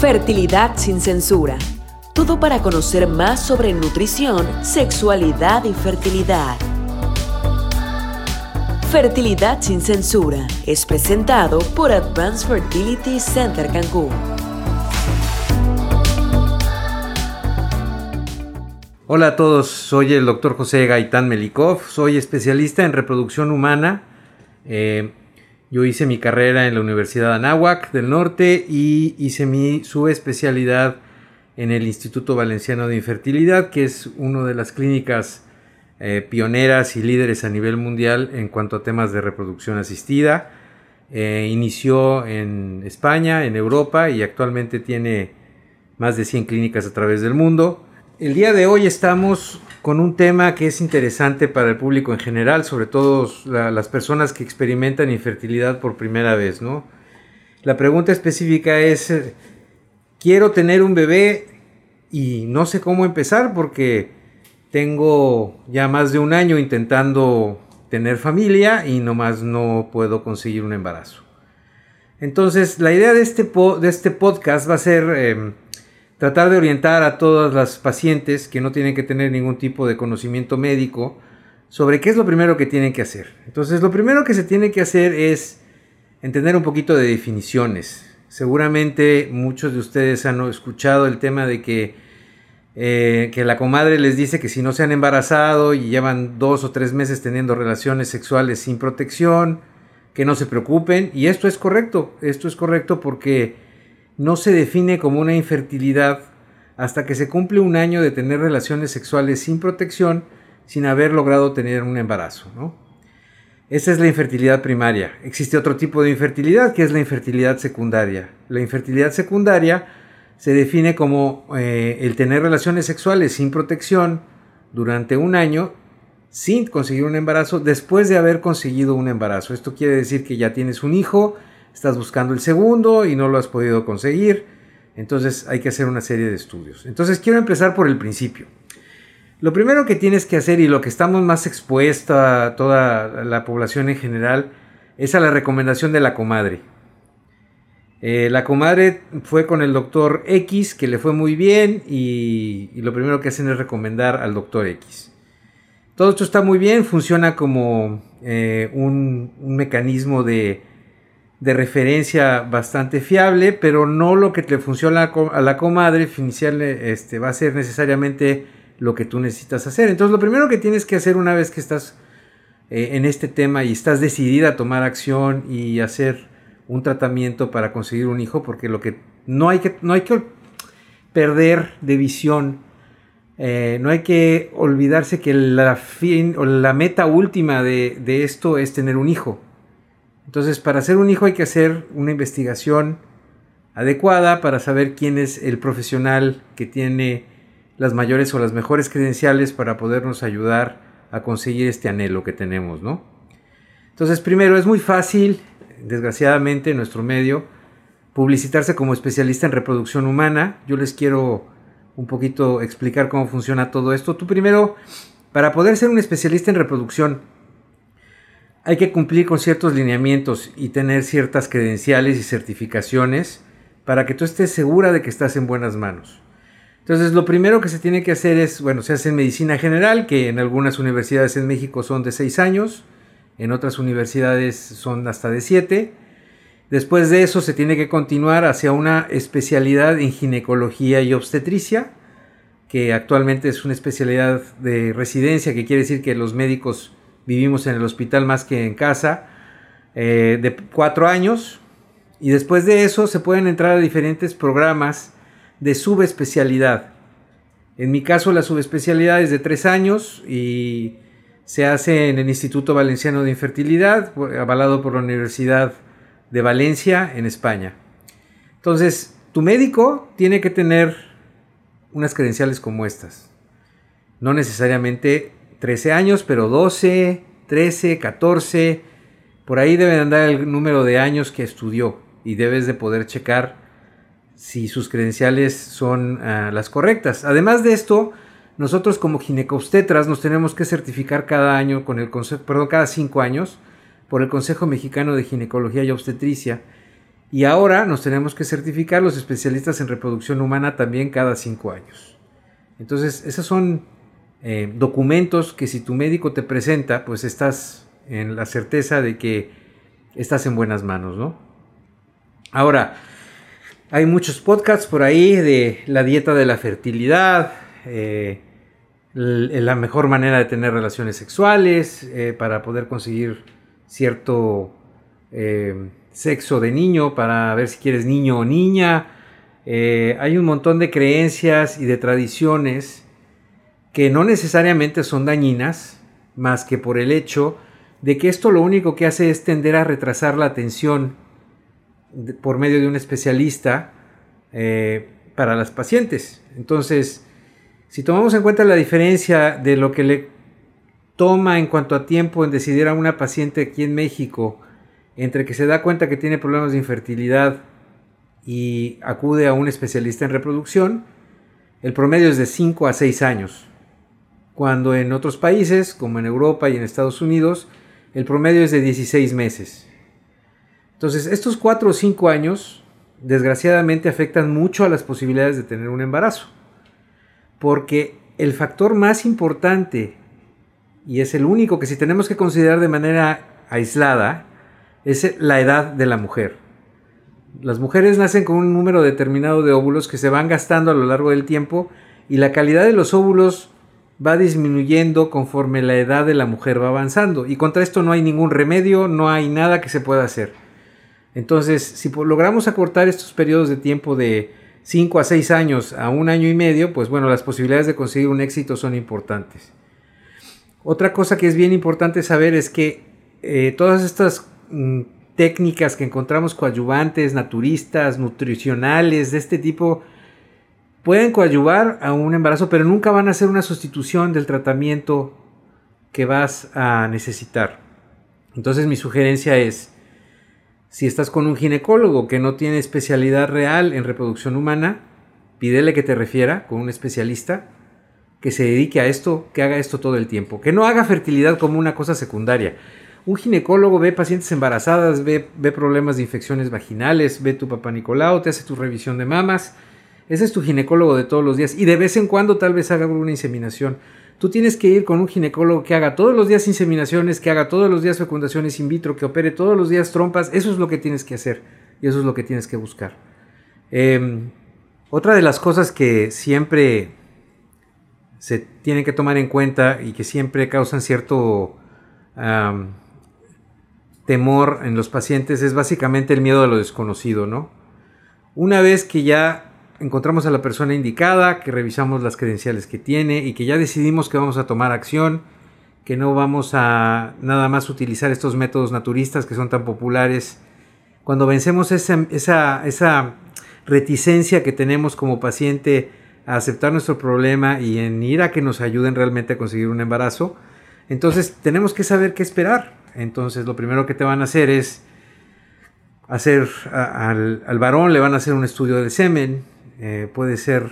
Fertilidad sin censura. Todo para conocer más sobre nutrición, sexualidad y fertilidad. Fertilidad sin censura es presentado por Advanced Fertility Center Cancún. Hola a todos, soy el doctor José Gaitán Melikov, soy especialista en reproducción humana. Eh, yo hice mi carrera en la Universidad Anáhuac del Norte y hice mi subespecialidad en el Instituto Valenciano de Infertilidad, que es una de las clínicas eh, pioneras y líderes a nivel mundial en cuanto a temas de reproducción asistida. Eh, inició en España, en Europa y actualmente tiene más de 100 clínicas a través del mundo. El día de hoy estamos con un tema que es interesante para el público en general, sobre todo las personas que experimentan infertilidad por primera vez, ¿no? La pregunta específica es, eh, quiero tener un bebé y no sé cómo empezar porque tengo ya más de un año intentando tener familia y nomás no puedo conseguir un embarazo. Entonces, la idea de este, de este podcast va a ser... Em, tratar de orientar a todas las pacientes que no tienen que tener ningún tipo de conocimiento médico sobre qué es lo primero que tienen que hacer. Entonces, lo primero que se tiene que hacer es entender un poquito de definiciones. Seguramente muchos de ustedes han escuchado el tema de que, eh, que la comadre les dice que si no se han embarazado y llevan dos o tres meses teniendo relaciones sexuales sin protección, que no se preocupen. Y esto es correcto, esto es correcto porque no se define como una infertilidad hasta que se cumple un año de tener relaciones sexuales sin protección, sin haber logrado tener un embarazo. Esa es la infertilidad primaria. Existe otro tipo de infertilidad que es la infertilidad secundaria. La infertilidad secundaria se define como eh, el tener relaciones sexuales sin protección durante un año sin conseguir un embarazo después de haber conseguido un embarazo. Esto quiere decir que ya tienes un hijo, estás buscando el segundo y no lo has podido conseguir. Entonces hay que hacer una serie de estudios. Entonces quiero empezar por el principio. Lo primero que tienes que hacer y lo que estamos más expuesta a toda la población en general es a la recomendación de la comadre. Eh, la comadre fue con el doctor X, que le fue muy bien, y, lo primero que hacen es recomendar al doctor X. Todo esto está muy bien, funciona como eh, un mecanismo de de referencia bastante fiable, pero no lo que te funciona a la comadre inicial este, va a ser necesariamente lo que tú necesitas hacer. Entonces lo primero que tienes que hacer una vez que estás eh, en este tema y estás decidida a tomar acción y hacer un tratamiento para conseguir un hijo, porque lo que no hay que, no hay que perder de visión, eh, no hay que olvidarse que la, fin, o la meta última de esto es tener un hijo. Entonces, para hacer un hijo hay que hacer una investigación adecuada para saber quién es el profesional que tiene las mayores o las mejores credenciales para podernos ayudar a conseguir este anhelo que tenemos, ¿no? Entonces, primero, es muy fácil, desgraciadamente, en nuestro medio, publicitarse como especialista en reproducción humana. Yo les quiero un poquito explicar cómo funciona todo esto. Tú primero, para poder ser un especialista en reproducción, hay que cumplir con ciertos lineamientos y tener ciertas credenciales y certificaciones para que tú estés segura de que estás en buenas manos. Entonces, lo primero que se tiene que hacer es, bueno, se hace en medicina general, que en algunas universidades en México son de 6 años, en otras universidades son hasta de 7. Después de eso se tiene que continuar hacia una especialidad en ginecología y obstetricia, que actualmente es una especialidad de residencia, que quiere decir que los médicos vivimos en el hospital más que en casa, eh, de cuatro años. Y después de eso se pueden entrar a diferentes programas de subespecialidad. En mi caso la subespecialidad es de tres años y se hace en el Instituto Valenciano de Infertilidad, avalado por la Universidad de Valencia en España. Entonces, tu médico tiene que tener unas credenciales como estas. No necesariamente 13 años, pero 12, 13, 14, por ahí debe andar el número de años que estudió y debes de poder checar si sus credenciales son ah, las correctas. Además de esto, nosotros como ginecobstetras nos tenemos que certificar cada año con el consejo, perdón, cada cinco años por el Consejo Mexicano de Ginecología y Obstetricia. Y ahora nos tenemos que certificar los especialistas en reproducción humana también cada cinco años. Entonces, esos son eh, documentos que si tu médico te presenta, pues estás en la certeza de que estás en buenas manos, ¿no? Ahora, hay muchos podcasts por ahí de la dieta de la fertilidad, eh, la mejor manera de tener relaciones sexuales eh, para poder conseguir cierto sexo de niño, para ver si quieres niño o niña. Eh, hay un montón de creencias y de tradiciones que no necesariamente son dañinas, más que por el hecho de que esto lo único que hace es tender a retrasar la atención por medio de un especialista eh, para las pacientes. Entonces, si tomamos en cuenta la diferencia de lo que le toma en cuanto a tiempo en decidir a una paciente aquí en México entre que se da cuenta que tiene problemas de infertilidad y acude a un especialista en reproducción, el promedio es de 5 a 6 años, cuando en otros países, como en Europa y en Estados Unidos, el promedio es de 16 meses. Entonces, estos 4 o 5 años, desgraciadamente, afectan mucho a las posibilidades de tener un embarazo, porque el factor más importante, y es el único que si tenemos que considerar de manera aislada, es la edad de la mujer. Las mujeres nacen con un número determinado de óvulos que se van gastando a lo largo del tiempo y la calidad de los óvulos va disminuyendo conforme la edad de la mujer va avanzando. Y contra esto no hay ningún remedio, no hay nada que se pueda hacer. Entonces, si logramos acortar estos periodos de tiempo de 5 a 6 años a un año y medio, pues bueno, las posibilidades de conseguir un éxito son importantes. Otra cosa que es bien importante saber es que eh, todas estas Mm, técnicas que encontramos coadyuvantes, naturistas, nutricionales, de este tipo, pueden coadyuvar a un embarazo, pero nunca van a ser una sustitución del tratamiento que vas a necesitar. Entonces mi sugerencia es, si estás con un ginecólogo que no tiene especialidad real en reproducción humana, pídele que te refiera con un especialista que se dedique a esto, que haga esto todo el tiempo, que no haga fertilidad como una cosa secundaria. Un ginecólogo ve pacientes embarazadas, ve, ve problemas de infecciones vaginales, ve tu papá Nicolau, te hace tu revisión de mamas. Ese es tu ginecólogo de todos los días. Y de vez en cuando tal vez haga una inseminación. Tú tienes que ir con un ginecólogo que haga todos los días inseminaciones, que haga todos los días fecundaciones in vitro, que opere todos los días trompas. Eso es lo que tienes que hacer. Y eso es lo que tienes que buscar. Em, otra de las cosas que siempre se tienen que tomar en cuenta y que siempre causan cierto temor en los pacientes es básicamente el miedo a lo desconocido, ¿no? Una vez que ya encontramos a la persona indicada, que revisamos las credenciales que tiene y que ya decidimos que vamos a tomar acción, que no vamos a nada más utilizar estos métodos naturistas que son tan populares, cuando vencemos esa, esa, esa reticencia que tenemos como paciente a aceptar nuestro problema y en ir a que nos ayuden realmente a conseguir un embarazo, entonces tenemos que saber qué esperar. Entonces lo primero que te van a hacer es hacer al, varón, le van a hacer un estudio del semen. Eh, puede ser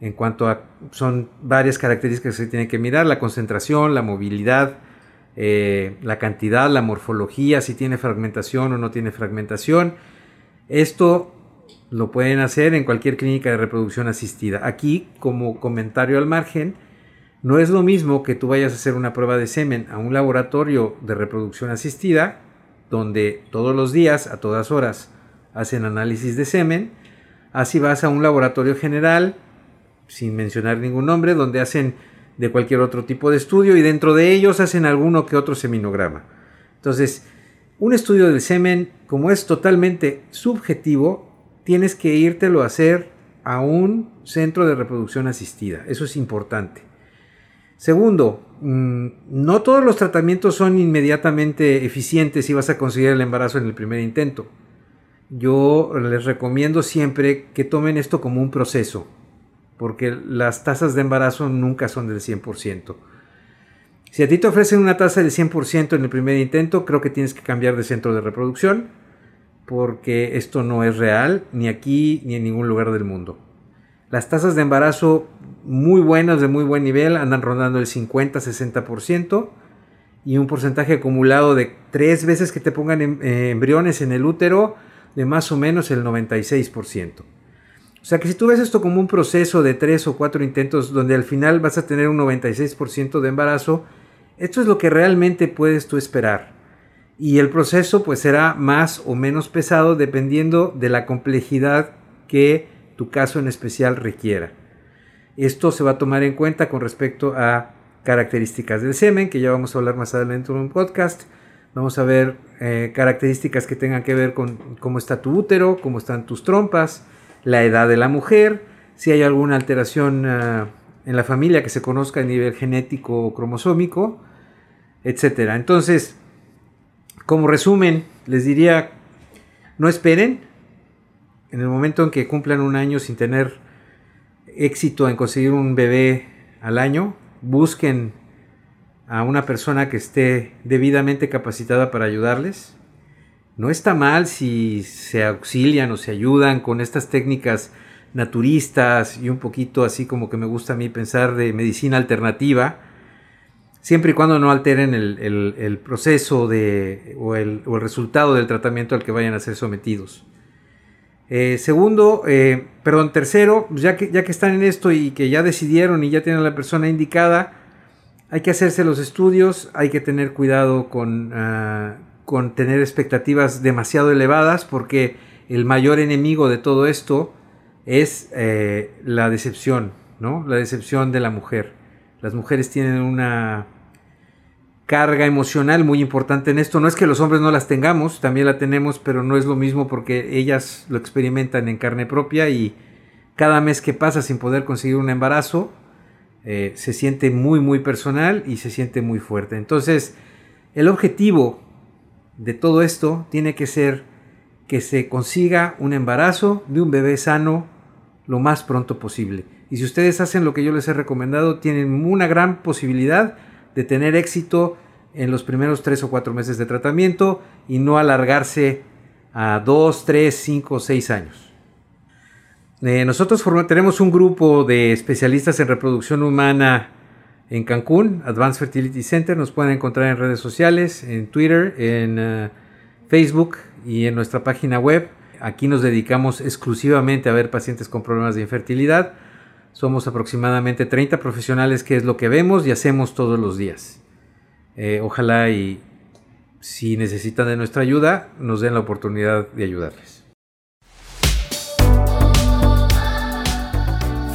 en cuanto a, son varias características que se tienen que mirar, la concentración, la movilidad, eh, la cantidad, la morfología, si tiene fragmentación o no tiene fragmentación. Esto lo pueden hacer en cualquier clínica de reproducción asistida. Aquí, como comentario al margen, no es lo mismo que tú vayas a hacer una prueba de semen a un laboratorio de reproducción asistida, donde todos los días, a todas horas, hacen análisis de semen, así vas a un laboratorio general, sin mencionar ningún nombre, donde hacen de cualquier otro tipo de estudio y dentro de ellos hacen alguno que otro seminograma. Entonces, un estudio del semen, como es totalmente subjetivo, tienes que írtelo a hacer a un centro de reproducción asistida. Eso es importante. Segundo, mm, no todos los tratamientos son inmediatamente eficientes si vas a conseguir el embarazo en el primer intento. Yo les recomiendo siempre que tomen esto como un proceso, porque las tasas de embarazo nunca son del 100%. Si a ti te ofrecen una tasa del 100% en el primer intento, creo que tienes que cambiar de centro de reproducción, porque esto no es real, ni aquí ni en ningún lugar del mundo. Las tasas de embarazo muy buenas, de muy buen nivel, andan rondando el 50-60% y un porcentaje acumulado de tres veces que te pongan em, eh, embriones en el útero, de más o menos el 96%. O sea que si tú ves esto como un proceso de tres o cuatro intentos donde al final vas a tener un 96% de embarazo, esto es lo que realmente puedes tú esperar. Y el proceso pues será más o menos pesado dependiendo de la complejidad que tu caso en especial requiera. Esto se va a tomar en cuenta con respecto a características del semen, que ya vamos a hablar más adelante en un podcast. Vamos a ver eh, características que tengan que ver con cómo está tu útero, cómo están tus trompas, la edad de la mujer, si hay alguna alteración ah, en la familia que se conozca a nivel genético o cromosómico, etc. Entonces, como resumen, les diría, no esperen en el momento en que cumplan un año sin tener éxito en conseguir un bebé al año, busquen a una persona que esté debidamente capacitada para ayudarles. No está mal si se auxilian o se ayudan con estas técnicas naturistas y un poquito así como que me gusta a mí pensar de medicina alternativa, siempre y cuando no alteren el, proceso de, o, el, resultado del tratamiento al que vayan a ser sometidos. Eh, segundo, eh, perdón, tercero, pues ya que, ya que están en esto y que ya decidieron y ya tienen a la persona indicada, hay que hacerse los estudios, hay que tener cuidado con, ah, con tener expectativas demasiado elevadas porque el mayor enemigo de todo esto es eh, la decepción, ¿no? La decepción de la mujer. Las mujeres tienen una carga emocional muy importante en esto. No es que los hombres no las tengamos, también la tenemos, pero no es lo mismo porque ellas lo experimentan en carne propia y cada mes que pasa sin poder conseguir un embarazo, eh, se siente muy, muy personal y se siente muy fuerte. Entonces, el objetivo de todo esto tiene que ser que se consiga un embarazo de un bebé sano lo más pronto posible. Y si ustedes hacen lo que yo les he recomendado, tienen una gran posibilidad de tener éxito en los primeros tres o cuatro meses de tratamiento y no alargarse a dos, tres, cinco, seis años. Eh, nosotros tenemos un grupo de especialistas en reproducción humana en Cancún, Advanced Fertility Center. Nos pueden encontrar en redes sociales, en Twitter, en eh, Facebook y en nuestra página web. Aquí nos dedicamos exclusivamente a ver pacientes con problemas de infertilidad. Somos aproximadamente 30 profesionales, que es lo que vemos y hacemos todos los días. Eh, ojalá y si necesitan de nuestra ayuda, nos den la oportunidad de ayudarles.